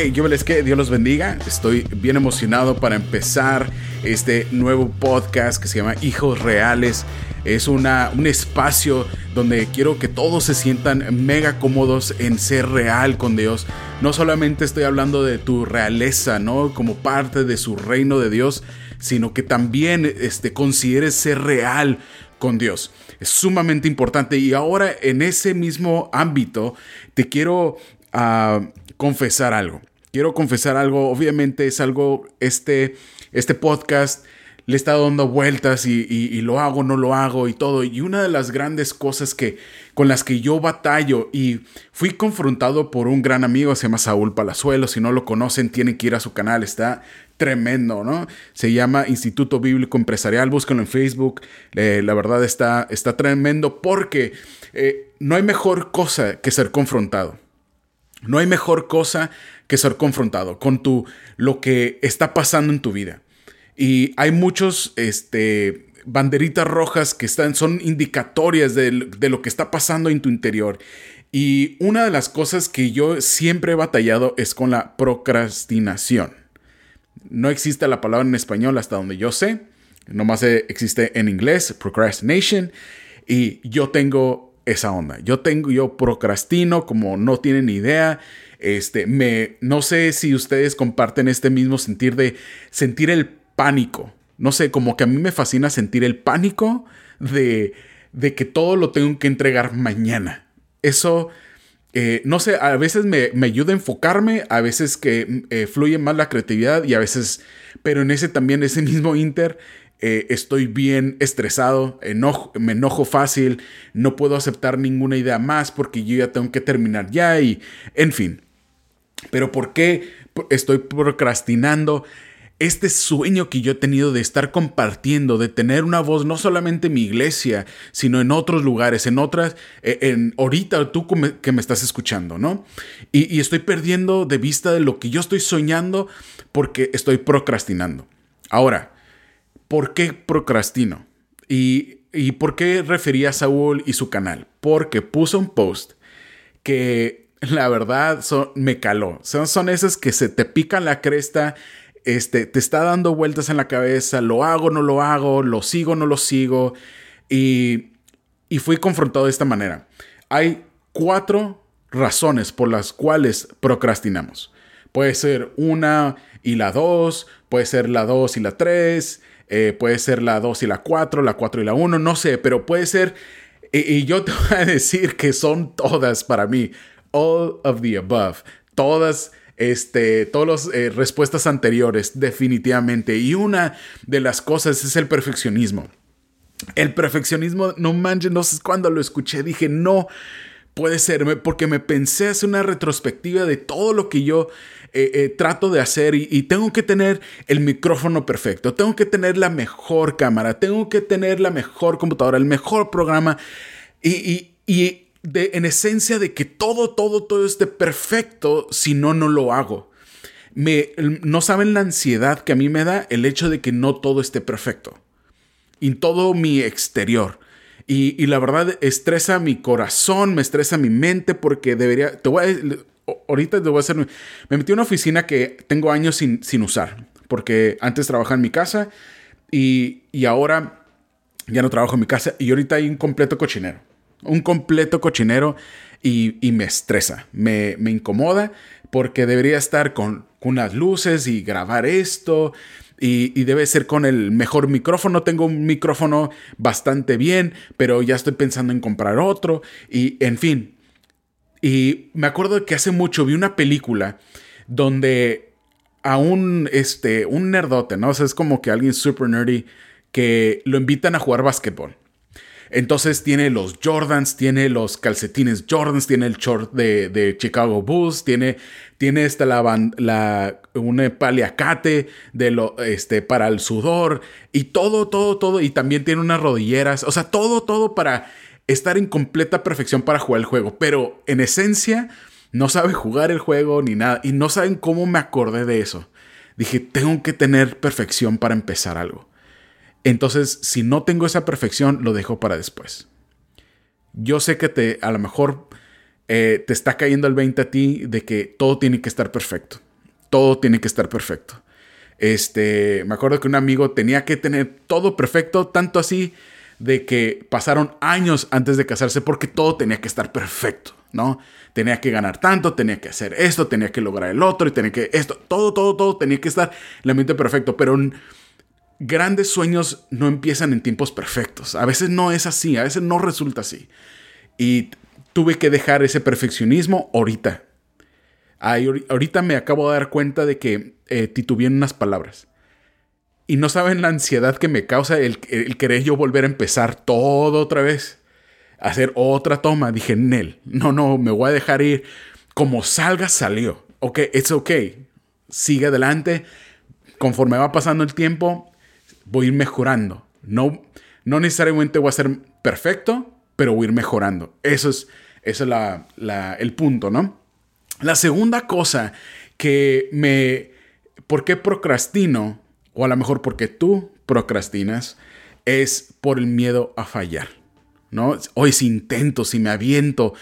Hey, yo les que Dios los bendiga. Estoy bien emocionado para empezar este nuevo podcast que se llama Hijos Reales. Es una, un espacio donde quiero que todos se sientan mega cómodos en ser real con Dios. No solamente estoy hablando de tu realeza, ¿no? Como parte de su reino de Dios, sino que también este, consideres ser real con Dios. Es sumamente importante y ahora en ese mismo ámbito te quiero a confesar algo. Quiero confesar algo, obviamente es algo, este, este podcast le está dando vueltas y, lo hago, no lo hago y todo. Y una de las grandes cosas que, con las que yo batallo y fui confrontado por un gran amigo, se llama Saúl Palazuelo, si no lo conocen tienen que ir a su canal, está tremendo, ¿no? Se llama Instituto Bíblico Empresarial, búsquenlo en Facebook, la verdad está, está tremendo porque eh, no hay mejor cosa que ser confrontado. No hay mejor cosa que ser confrontado con tu, lo que está pasando en tu vida. Y hay muchos este, banderitas rojas que están, son indicatorias de, de lo que está pasando en tu interior. Y una de las cosas que yo siempre he batallado es con la procrastinación. No existe la palabra en español hasta donde yo sé. Nomás existe en inglés, procrastination. Y yo tengo esa onda. Yo tengo, yo procrastino como no tienen idea. Este, me, no sé si ustedes comparten este mismo sentir de sentir el pánico. No sé, como que a mí me fascina sentir el pánico de, de que todo lo tengo que entregar mañana. Eso, eh, no sé, a veces me, ayuda a enfocarme, a veces que eh, fluye más la creatividad y a veces, pero en ese también, ese mismo inter, eh, estoy bien estresado, me enojo fácil, no puedo aceptar ninguna idea más porque yo ya tengo que terminar ya y, en fin. Pero ¿por qué estoy procrastinando? Este sueño que yo he tenido de estar compartiendo, de tener una voz no solamente en mi iglesia, sino en otros lugares, en otras, eh, en ahorita tú que me estás escuchando, ¿no? Y, y estoy perdiendo de vista de lo que yo estoy soñando porque estoy procrastinando. Ahora, ¿Por qué procrastino? ¿Y, y por qué refería a Saúl y su canal? Porque puso un post que la verdad me caló. Son, son esas que se te pican la cresta, este, te está dando vueltas en la cabeza, lo hago, no lo hago, lo sigo, no lo sigo. Y, y fui confrontado de esta manera. Hay cuatro razones por las cuales procrastinamos. Puede ser una y la dos, puede ser la dos y la tres, eh, puede ser la 2 y la 4, la 4 y la 1, no sé, pero puede ser, y, yo te voy a decir que son todas para mí, all of the above, todas este, todas las eh, respuestas anteriores, definitivamente. Y una de las cosas es el perfeccionismo. El perfeccionismo, no manches, no sé cuándo lo escuché, dije, no puede ser, porque me pensé hacer una retrospectiva de todo lo que yo eh, eh, trato de hacer y, tengo que tener el micrófono perfecto, tengo que tener la mejor cámara, tengo que tener la mejor computadora, el mejor programa y, en esencia de que todo, todo, todo esté perfecto, si no, no lo hago. Me, no saben la ansiedad que a mí me da el hecho de que no todo esté perfecto. En todo mi exterior. Y, la verdad estresa mi corazón, me estresa mi mente porque debería, a, ahorita te voy a hacer, me metí en una oficina que tengo años sin, sin usar, porque antes trabajaba en mi casa y, y, ahora ya no trabajo en mi casa y ahorita hay un completo cochinero, un completo cochinero y, y me estresa, me, me, incomoda porque debería estar con, con unas luces y grabar esto. Y, debe ser con el mejor micrófono. Tengo un micrófono bastante bien, pero ya estoy pensando en comprar otro. Y en fin, y me acuerdo que hace mucho vi una película donde a un, este, un nerdote, ¿no? O sea, es como que alguien super nerdy que lo invitan a jugar básquetbol. Entonces tiene los Jordans, tiene los calcetines Jordans, tiene el short de, Chicago Bulls, tiene, tiene esta la, la, un paliacate de lo, este, para el sudor y todo, todo, todo. Y también tiene unas rodilleras, o sea, todo, todo para estar en completa perfección para jugar el juego, pero en esencia no sabe jugar el juego ni nada y no saben cómo me acordé de eso. Dije, tengo que tener perfección para empezar algo. Entonces, si no tengo esa perfección, lo dejo para después. Yo sé que te, a lo mejor eh, te está cayendo el 20 a ti de que todo tiene que estar perfecto. todo tiene que estar perfecto. Este, me acuerdo que un amigo tenía que tener todo perfecto, tanto así de que pasaron años antes de casarse porque todo tenía que estar perfecto, ¿no? Tenía que ganar tanto, tenía que hacer esto, tenía que lograr el otro y tenía que esto, todo, todo, todo tenía que estar en la mente perfecto, pero grandes sueños no empiezan en tiempos perfectos. A veces no es así, a veces no resulta así. Y tuve que dejar ese perfeccionismo ahorita. ahorita me acabo de dar cuenta de que eh, titubeé en unas palabras. Y no saben la ansiedad que me causa el, el, querer yo volver a empezar todo otra vez. Hacer otra toma. Dije, Nel, no, no, me voy a dejar ir. Como salga, salió. Ok, it's ok. Sigue adelante. Conforme va pasando el tiempo, voy a ir mejorando. No, no necesariamente voy a ser perfecto, pero voy a ir mejorando. Eso es, eso es el punto, ¿no? La segunda cosa que me... ¿Por qué procrastino? O a lo mejor porque tú procrastinas, es por el miedo a fallar, ¿no? Hoy si intento, si me aviento,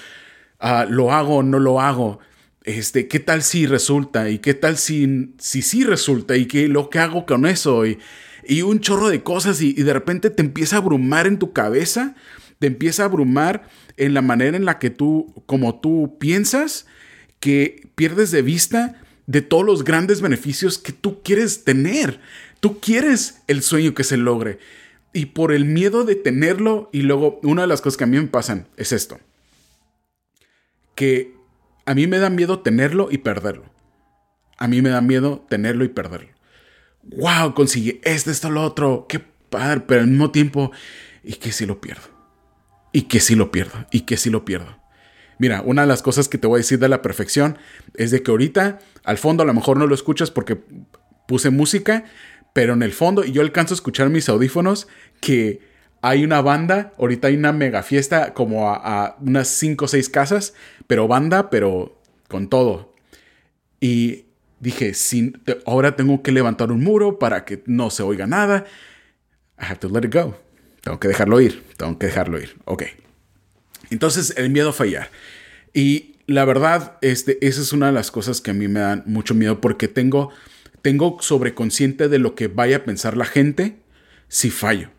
ah, lo hago o no lo hago. Este, ¿qué tal si resulta? ¿Y qué tal si, si sí resulta? ¿Y qué lo que hago con eso? Y, y un chorro de cosas y, de repente te empieza a abrumar en tu cabeza, te empieza a abrumar en la manera en la que tú, como tú piensas, que pierdes de vista de todos los grandes beneficios que tú quieres tener. Tú quieres el sueño que se logre. Y por el miedo de tenerlo, y luego una de las cosas que a mí me pasan es esto. Que a mí me da miedo tenerlo y perderlo. A mí me da miedo tenerlo y perderlo wow, consigue este, esto, lo otro, qué padre, pero al mismo tiempo, y que si lo pierdo, y que si lo pierdo, y que si lo pierdo. Mira, una de las cosas que te voy a decir de la perfección es de que ahorita, al fondo, a lo mejor no lo escuchas porque puse música, pero en el fondo, y yo alcanzo a escuchar mis audífonos, que hay una banda, ahorita hay una mega fiesta como a, unas 5 o 6 casas, pero banda, pero con todo. Y dije, sin, ahora tengo que levantar un muro para que no se oiga nada. I have to let it go. Tengo que dejarlo ir. Tengo que dejarlo ir. Ok. Entonces, el miedo a fallar. Y la verdad, este, esa es una de las cosas que a mí me dan mucho miedo porque tengo, tengo sobreconsciente de lo que vaya a pensar la gente si fallo.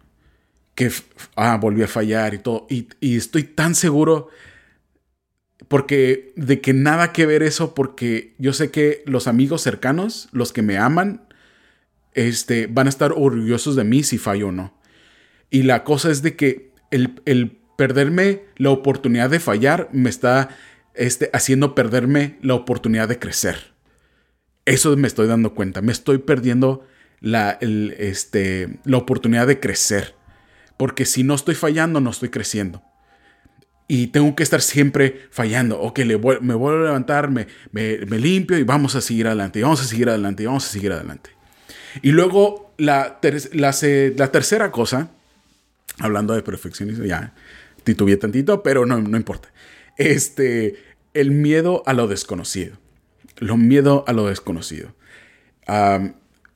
Que, ah, volví a fallar y todo. Y, estoy tan seguro porque de que nada que ver eso, porque yo sé que los amigos cercanos, los que me aman, este, van a estar orgullosos de mí si fallo o no. Y la cosa es de que el, perderme la oportunidad de fallar me está este, haciendo perderme la oportunidad de crecer. Eso me estoy dando cuenta. Me estoy perdiendo la, este, la oportunidad de crecer. Porque si no estoy fallando, no estoy creciendo y tengo que estar siempre fallando. Ok, me vuelvo a levantar, me, limpio y vamos a seguir adelante, y vamos a seguir adelante, y vamos a seguir adelante. Y luego la, la, tercera cosa, hablando de perfeccionismo, ya titubeé tantito, pero no, no importa. Este, el miedo a lo desconocido. Lo miedo a lo desconocido.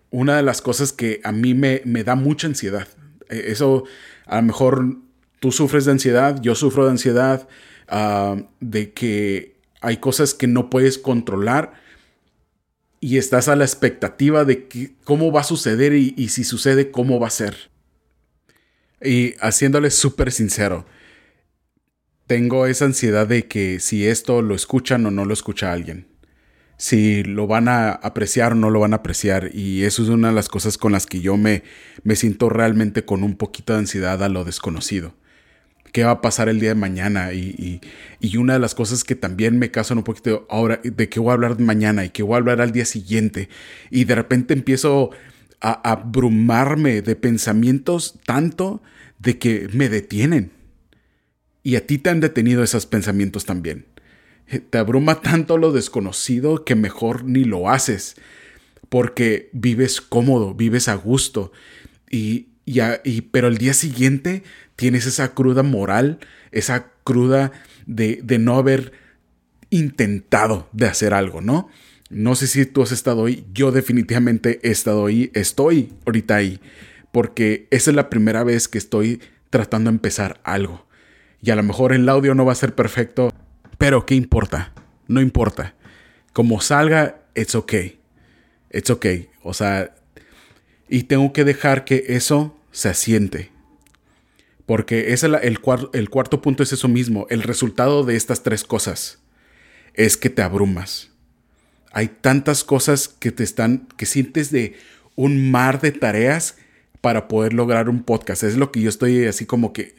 una de las cosas que a mí me, me da mucha ansiedad. E, eso a lo mejor tú sufres de ansiedad, yo sufro de ansiedad, de que hay cosas que no puedes controlar y estás a la expectativa de que, cómo va a suceder y si sucede, cómo va a ser. Y haciéndole súper sincero, tengo esa ansiedad de que si esto lo escuchan o no lo escucha alguien. Si lo van a apreciar o no lo van a apreciar. Y eso es una de las cosas con las que yo me, me siento realmente con un poquito de ansiedad a lo desconocido qué va a pasar el día de mañana. Y, una de las cosas que también me casan un poquito ahora, de qué voy a hablar mañana y qué voy a hablar al día siguiente. Y de repente empiezo a abrumarme de pensamientos tanto de que me detienen. Y a ti te han detenido esos pensamientos también. Te abruma tanto lo desconocido que mejor ni lo haces. Porque vives cómodo, vives a gusto. Y, y, pero el día siguiente tienes esa cruda moral, esa cruda de, de no haber intentado de hacer algo, ¿no? No sé si tú has estado ahí, yo definitivamente he estado ahí, estoy ahorita ahí, porque esa es la primera vez que estoy tratando de empezar algo. Y a lo mejor el audio no va a ser perfecto, pero ¿qué importa? No importa. Como salga, it's okay. It's okay. O sea, y tengo que dejar que eso se asiente. Porque es el, el, el cuarto punto es eso mismo. El resultado de estas tres cosas es que te abrumas. Hay tantas cosas que te están, que sientes de un mar de tareas para poder lograr un podcast. Es lo que yo estoy así como que eh,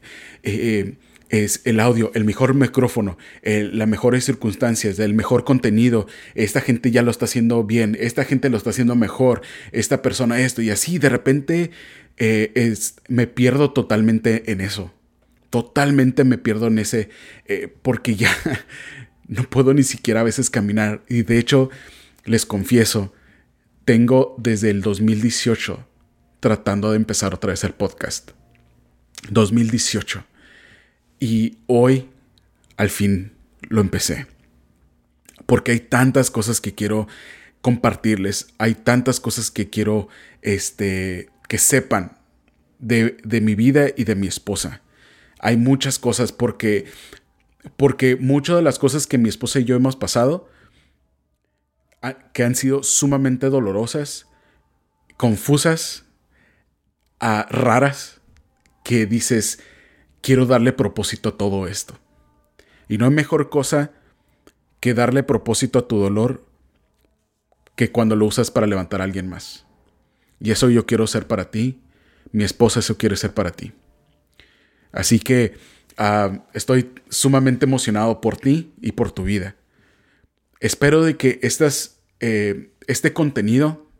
eh, es el audio, el mejor micrófono, las mejores circunstancias, el mejor contenido. Esta gente ya lo está haciendo bien, esta gente lo está haciendo mejor, esta persona esto y así de repente eh, es, me pierdo totalmente en eso. Totalmente me pierdo en ese, porque ya no puedo ni siquiera a veces caminar. Y de hecho, les confieso, tengo desde el 2018 tratando de empezar otra vez el podcast. 2018. Y hoy, al fin, lo empecé. Porque hay tantas cosas que quiero compartirles. Hay tantas cosas que quiero este, que sepan de, de mi vida y de mi esposa. Hay muchas cosas porque, porque muchas de las cosas que mi esposa y yo hemos pasado, que han sido sumamente dolorosas, confusas, raras que dices, quiero darle propósito a todo esto. Y no hay mejor cosa que darle propósito a tu dolor que cuando lo usas para levantar a alguien más. Y eso yo quiero ser para ti, mi esposa eso quiere ser para ti. Así que ah, estoy sumamente emocionado por ti y por tu vida. Espero de que estas, eh, este contenido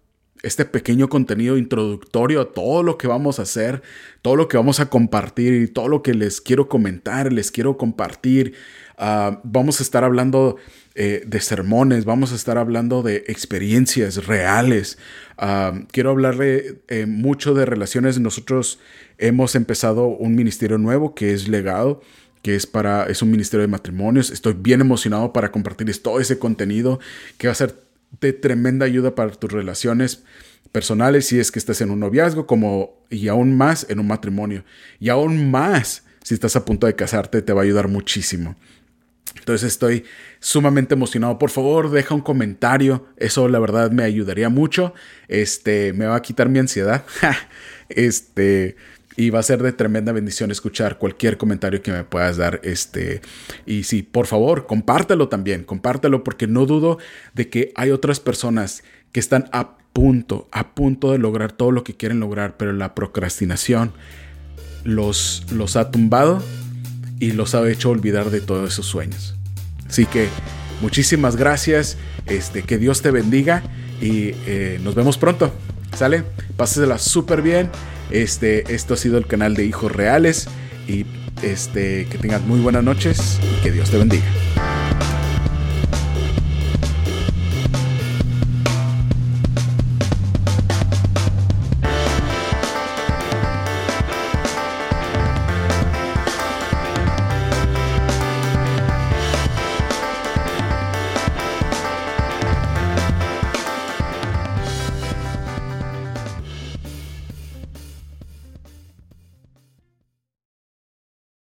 este pequeño contenido introductorio a todo lo que vamos a hacer, todo lo que vamos a compartir y todo lo que les quiero comentar, les quiero compartir. Ah, vamos a estar hablando eh, de sermones, vamos a estar hablando de experiencias reales. Ah, quiero hablarle eh, mucho de relaciones. Nosotros hemos empezado un ministerio nuevo que es legado que es para es un ministerio de matrimonios. Estoy bien emocionado para compartirles todo ese contenido que va a ser de tremenda ayuda para tus relaciones personales si es que estás en un noviazgo como y aún más en un matrimonio y aún más si estás a punto de casarte te va a ayudar muchísimo. Entonces estoy sumamente emocionado. Por favor, deja un comentario. Eso la verdad me ayudaría mucho. Este, me va a quitar mi ansiedad. este, y va a ser de tremenda bendición escuchar cualquier comentario que me puedas dar. Este, y sí, por favor, compártelo también, compártelo porque no dudo de que hay otras personas que están a punto, a punto de lograr todo lo que quieren lograr, pero la procrastinación los, los ha tumbado y los ha hecho olvidar de todos esos sueños. Así que muchísimas gracias, este, que Dios te bendiga y eh, nos vemos pronto. ¿Sale? Pásesela súper bien. Este, esto ha sido el canal de Hijos Reales y este, que tengas muy buenas noches y que Dios te bendiga.